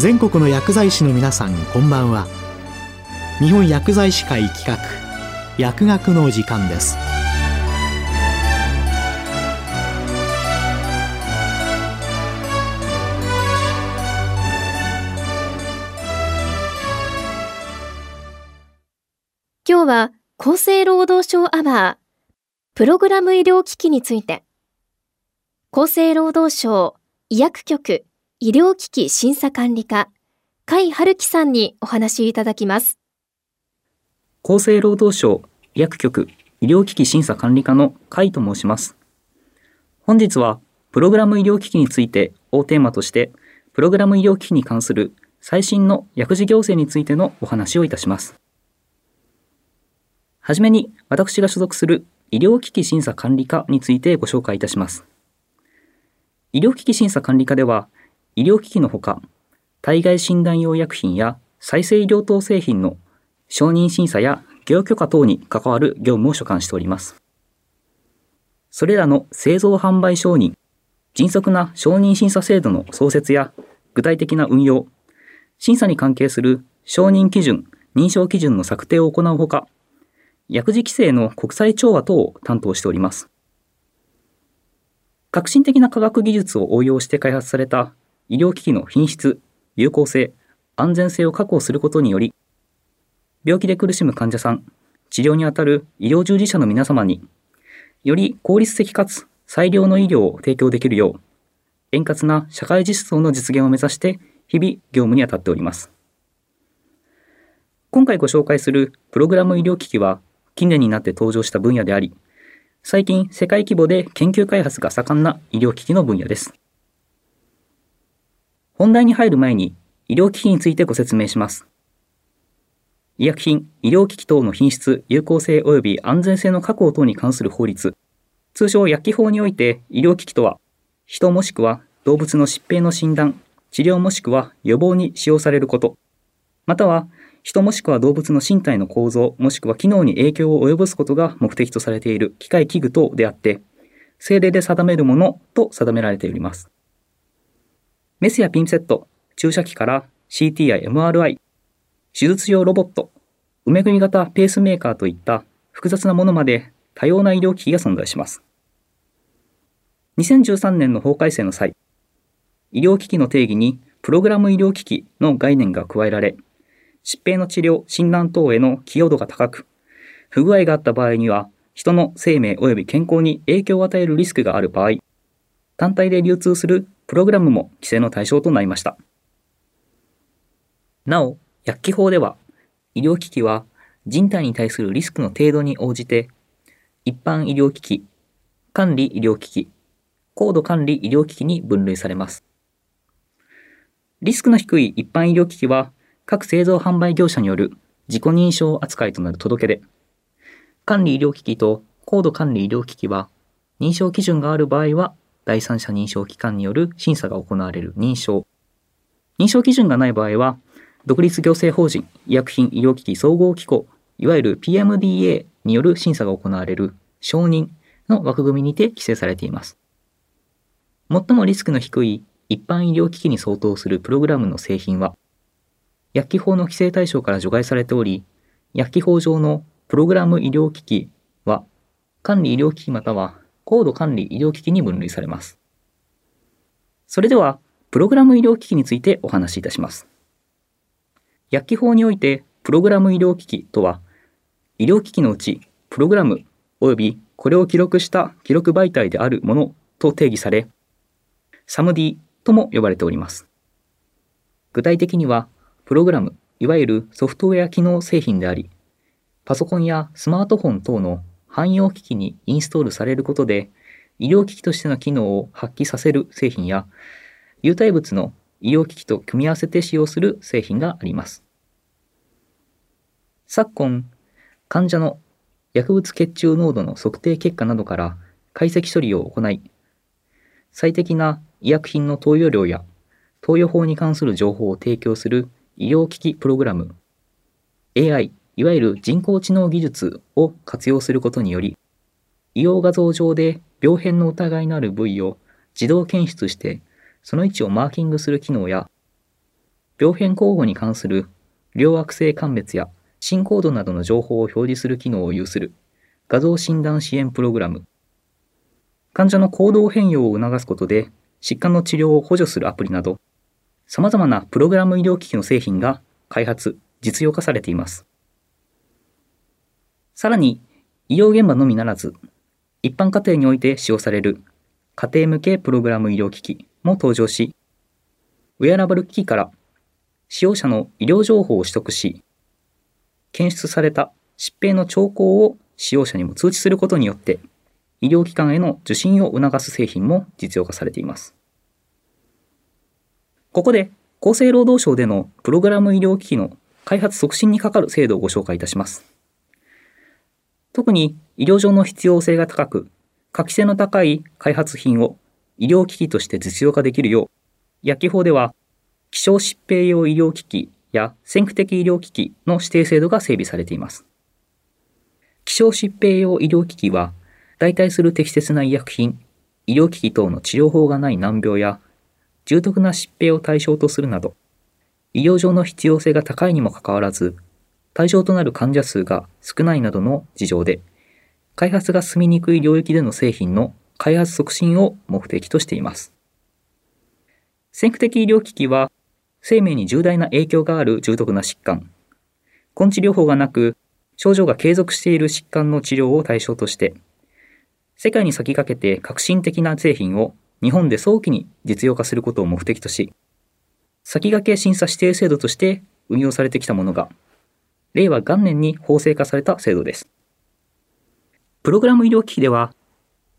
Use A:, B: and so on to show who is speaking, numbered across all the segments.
A: 全国の薬剤師の皆さんこんばんは。日本薬剤師会企画薬学の時間です。
B: 今日は厚生労働省アワープログラム医療機器について。厚生労働省医薬局医療機器審査管理課甲斐春樹さんにお話いただきます。
C: 厚生労働省薬局医療機器審査管理課の甲斐と申します。本日はプログラム医療機器についてをテーマとしてプログラム医療機器に関する最新の薬事行政についてのお話をいたします。はじめに私が所属する医療機器審査管理課についてご紹介いたします。医療機器審査管理課では、医療機器のほか、体外診断用薬品や再生医療等製品の承認審査や業許可等に関わる業務を所管しております。それらの製造販売承認、迅速な承認審査制度の創設や具体的な運用、審査に関係する承認基準、認証基準の策定を行うほか、薬事規制の国際調和等を担当しております。革新的な科学技術を応用して開発された医療機器の品質、有効性、安全性を確保することにより、病気で苦しむ患者さん、治療にあたる医療従事者の皆様に、より効率的かつ最良の医療を提供できるよう、円滑な社会実装の実現を目指して日々業務に当たっております。今回ご紹介するプログラム医療機器は、近年になって登場した分野であり、最近世界規模で研究開発が盛んな医療機器の分野です。本題に入る前に医療機器についてご説明します。医薬品、医療機器等の品質、有効性及び安全性の確保等に関する法律、通称薬機法において医療機器とは、人もしくは動物の疾病の診断、治療もしくは予防に使用されること、または人もしくは動物の身体の構造もしくは機能に影響を及ぼすことが目的とされている機械器具等であって、政令で定めるものと定められております。メスやピンセット、注射器から CT や MRI、手術用ロボット、埋め組み型ペースメーカーといった複雑なものまで多様な医療機器が存在します。2013年の法改正の際、医療機器の定義にプログラム医療機器の概念が加えられ、疾病の治療、診断等への寄与度が高く、不具合があった場合には、人の生命及び健康に影響を与えるリスクがある場合、単体で流通するプログラムも規制の対象となりました。なお、薬機法では、医療機器は人体に対するリスクの程度に応じて、一般医療機器、管理医療機器、高度管理医療機器に分類されます。リスクの低い一般医療機器は、各製造販売業者による自己認証扱いとなる届け出、管理医療機器と高度管理医療機器は、認証基準がある場合は、第三者認証機関による審査が行われる認証。認証基準がない場合は、独立行政法人医薬品医療機器総合機構、いわゆる PMDA による審査が行われる承認の枠組みにて規制されています。最もリスクの低い一般医療機器に相当するプログラムの製品は、薬機法の規制対象から除外されており、薬機法上のプログラム医療機器は、管理医療機器または高度管理医療機器に分類されます。それでは、プログラム医療機器についてお話しいたします。薬機法において、プログラム医療機器とは、医療機器のうち、プログラム及びこれを記録した記録媒体であるものと定義され、サムディとも呼ばれております。具体的には、プログラム、いわゆるソフトウェア機能製品であり、パソコンやスマートフォン等の汎用機器にインストールされることで、医療機器としての機能を発揮させる製品や、有体物の医療機器と組み合わせて使用する製品があります。昨今、患者の薬物血中濃度の測定結果などから解析処理を行い、最適な医薬品の投与量や投与法に関する情報を提供する医療機器プログラム AI いわゆる人工知能技術を活用することにより医療画像上で病変の疑いのある部位を自動検出してその位置をマーキングする機能や病変交互に関する両悪性鑑別や進行度などの情報を表示する機能を有する画像診断支援プログラム、患者の行動変容を促すことで疾患の治療を補助するアプリなど、様々なプログラム医療機器の製品が開発、実用化されています。さらに、医療現場のみならず、一般家庭において使用される家庭向けプログラム医療機器も登場し、ウェアラブル機器から使用者の医療情報を取得し、検出された疾病の兆候を使用者にも通知することによって、医療機関への受診を促す製品も実用化されています。ここで厚生労働省でのプログラム医療機器の開発促進にかかる制度をご紹介いたします。特に医療上の必要性が高く、可期性の高い開発品を医療機器として実用化できるよう、薬機法では希少疾病用医療機器や先駆的医療機器の指定制度が整備されています。希少疾病用医療機器は、代替する適切な医薬品、医療機器等の治療法がない難病や、重篤な疾病を対象とするなど、医療上の必要性が高いにもかかわらず、対象となる患者数が少ないなどの事情で、開発が進みにくい領域での製品の開発促進を目的としています。先駆的医療機器は、生命に重大な影響がある重篤な疾患、根治療法がなく、症状が継続している疾患の治療を対象として、世界に先駆けて革新的な製品を日本で早期に実用化することを目的とし、先駆け審査指定制度として運用されてきたものが、令和元年に法制化された制度です。プログラム医療機器では、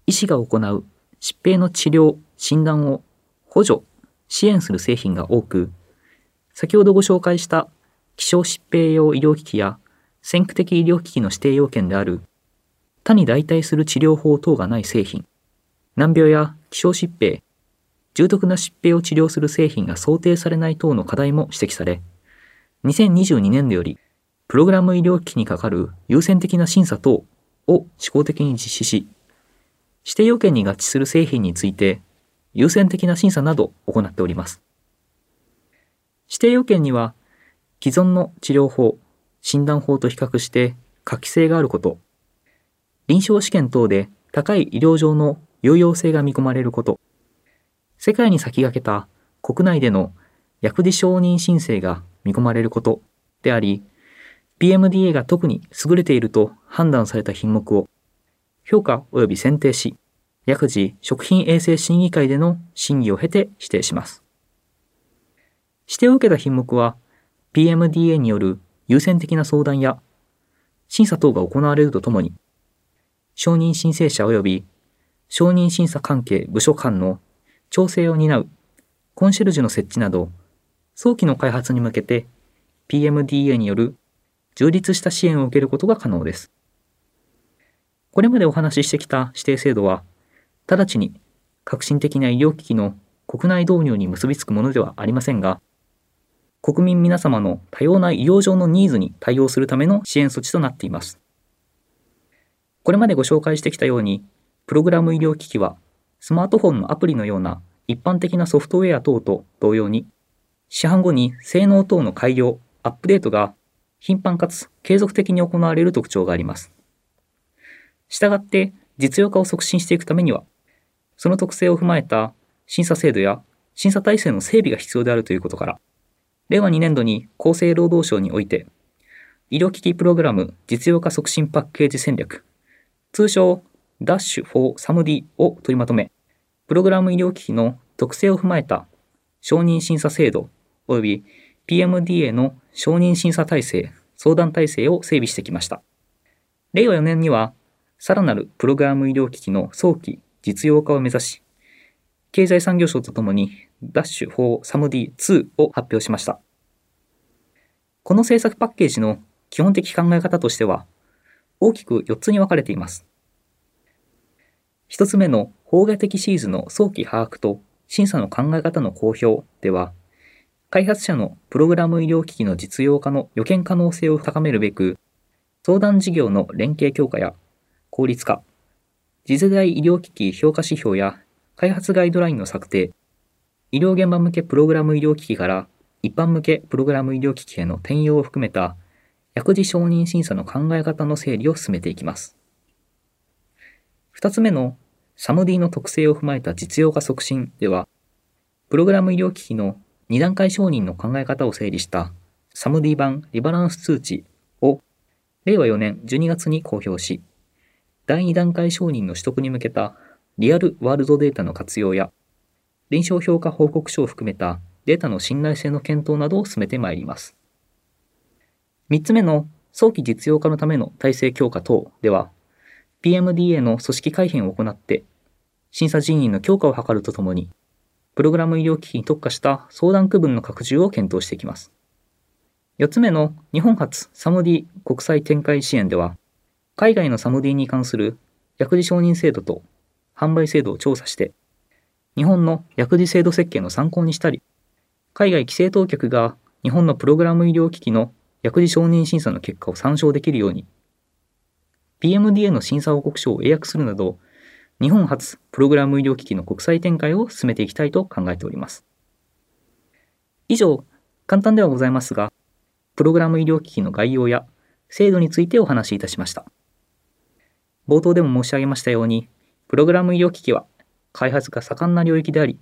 C: 医師が行う疾病の治療、診断を補助、支援する製品が多く、先ほどご紹介した希少疾病用医療機器や先駆的医療機器の指定要件である他に代替する治療法等がない製品、難病や希少疾病、重篤な疾病を治療する製品が想定されない等の課題も指摘され、2022年度より、プログラム医療機器にかかる優先的な審査等を思考的に実施し、指定要件に合致する製品について、優先的な審査など行っております。指定要件には、既存の治療法、診断法と比較して可期性があること、臨床試験等で高い医療上の有用性が見込まれること、世界に先駆けた国内での薬事承認申請が見込まれることであり、PMDA が特に優れていると判断された品目を評価及び選定し、薬事食品衛生審議会での審議を経て指定します。指定を受けた品目は PMDA による優先的な相談や審査等が行われるとともに、承認申請者及び承認審査関係部署間の調整を担うコンシェルジュの設置など、早期の開発に向けて PMDA による充実した支援を受けることが可能です。これまでお話ししてきた指定制度は、直ちに革新的な医療機器の国内導入に結びつくものではありませんが、国民皆様の多様な医療上のニーズに対応するための支援措置となっています。これまでご紹介してきたように、プログラム医療機器はスマートフォンのアプリのような一般的なソフトウェア等と同様に、市販後に性能等の改良、アップデートが頻繁かつ継続的に行われる特徴があります。したがって実用化を促進していくためには、その特性を踏まえた審査制度や審査体制の整備が必要であるということから、令和2年度に厚生労働省において、医療機器プログラム実用化促進パッケージ戦略、通称ダッシュ for SAMD を取りまとめ、プログラム医療機器の特性を踏まえた承認審査制度及び PMDA の承認審査体制、相談体制を整備してきました。令和4年には、さらなるプログラム医療機器の早期実用化を目指し、経済産業省とともにダッシュ for SAMD2 を発表しました。この政策パッケージの基本的考え方としては、大きく4つに分かれています。1つ目の法外的シーズの早期把握と審査の考え方の公表では、開発者のプログラム医療機器の実用化の予見可能性を高めるべく、相談事業の連携強化や効率化、次世代医療機器評価指標や開発ガイドラインの策定、医療現場向けプログラム医療機器から一般向けプログラム医療機器への転用を含めた薬事承認審査の考え方の整理を進めていきます。二つ目のサムディの特性を踏まえた実用化促進では、プログラム医療機器の2段階承認の考え方を整理したサムディ版リバランス通知を令和4年12月に公表し、第2段階承認の取得に向けたリアルワールドデータの活用や臨床評価報告書を含めたデータの信頼性の検討などを進めてまいります。3つ目の早期実用化のための体制強化等では、PMDA の組織改編を行って、審査人員の強化を図るとともに、プログラム医療機器に特化した相談区分の拡充を検討していきます。4つ目の日本初サムディ国際展開支援では、海外のサムディに関する薬事承認制度と販売制度を調査して、日本の薬事制度設計の参考にしたり、海外規制当局が日本のプログラム医療機器の薬事承認審査の結果を参照できるように、PMDA の審査報告書を英訳するなど、日本初プログラム医療機器の国際展開を進めていきたいと考えております。以上、簡単ではございますが、プログラム医療機器の概要や制度についてお話しいたしました。冒頭でも申し上げましたように、プログラム医療機器は開発が盛んな領域であり、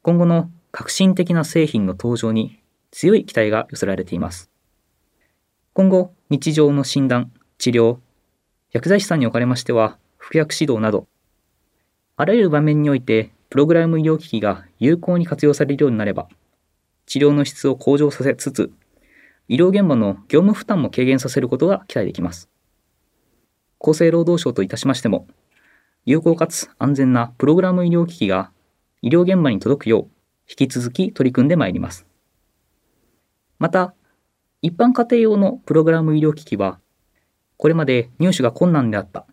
C: 今後の革新的な製品の登場に強い期待が寄せられています。今後、日常の診断、治療、薬剤師さんにおかれましては、服薬指導など、あらゆる場面において、プログラム医療機器が有効に活用されるようになれば、治療の質を向上させつつ、医療現場の業務負担も軽減させることが期待できます。厚生労働省といたしましても、有効かつ安全なプログラム医療機器が医療現場に届くよう、引き続き取り組んでまいります。また、一般家庭用のプログラム医療機器は、これまで入手が困難であった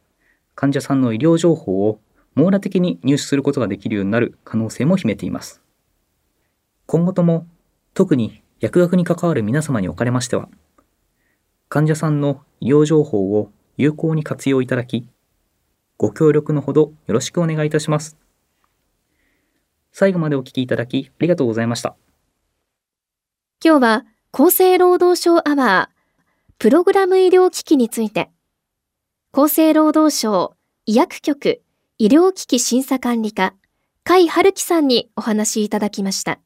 C: 患者さんの医療情報を網羅的に入手することができるようになる可能性も秘めています。今後とも、特に薬学に関わる皆様におかれましては、患者さんの医療情報を有効に活用いただき、ご協力のほどよろしくお願いいたします。最後までお聞きいただきありがとうございました。
B: 今日は厚生労働省アワープログラム医療機器について厚生労働省医薬局医療機器審査管理課甲斐春樹さんにお話いただきました。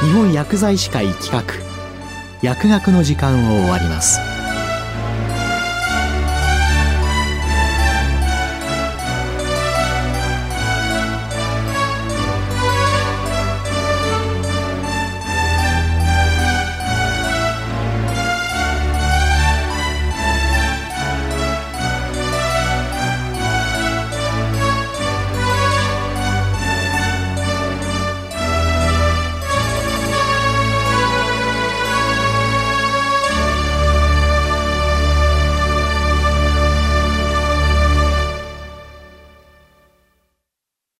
A: 日本薬剤師会企画薬学の時間を終わります。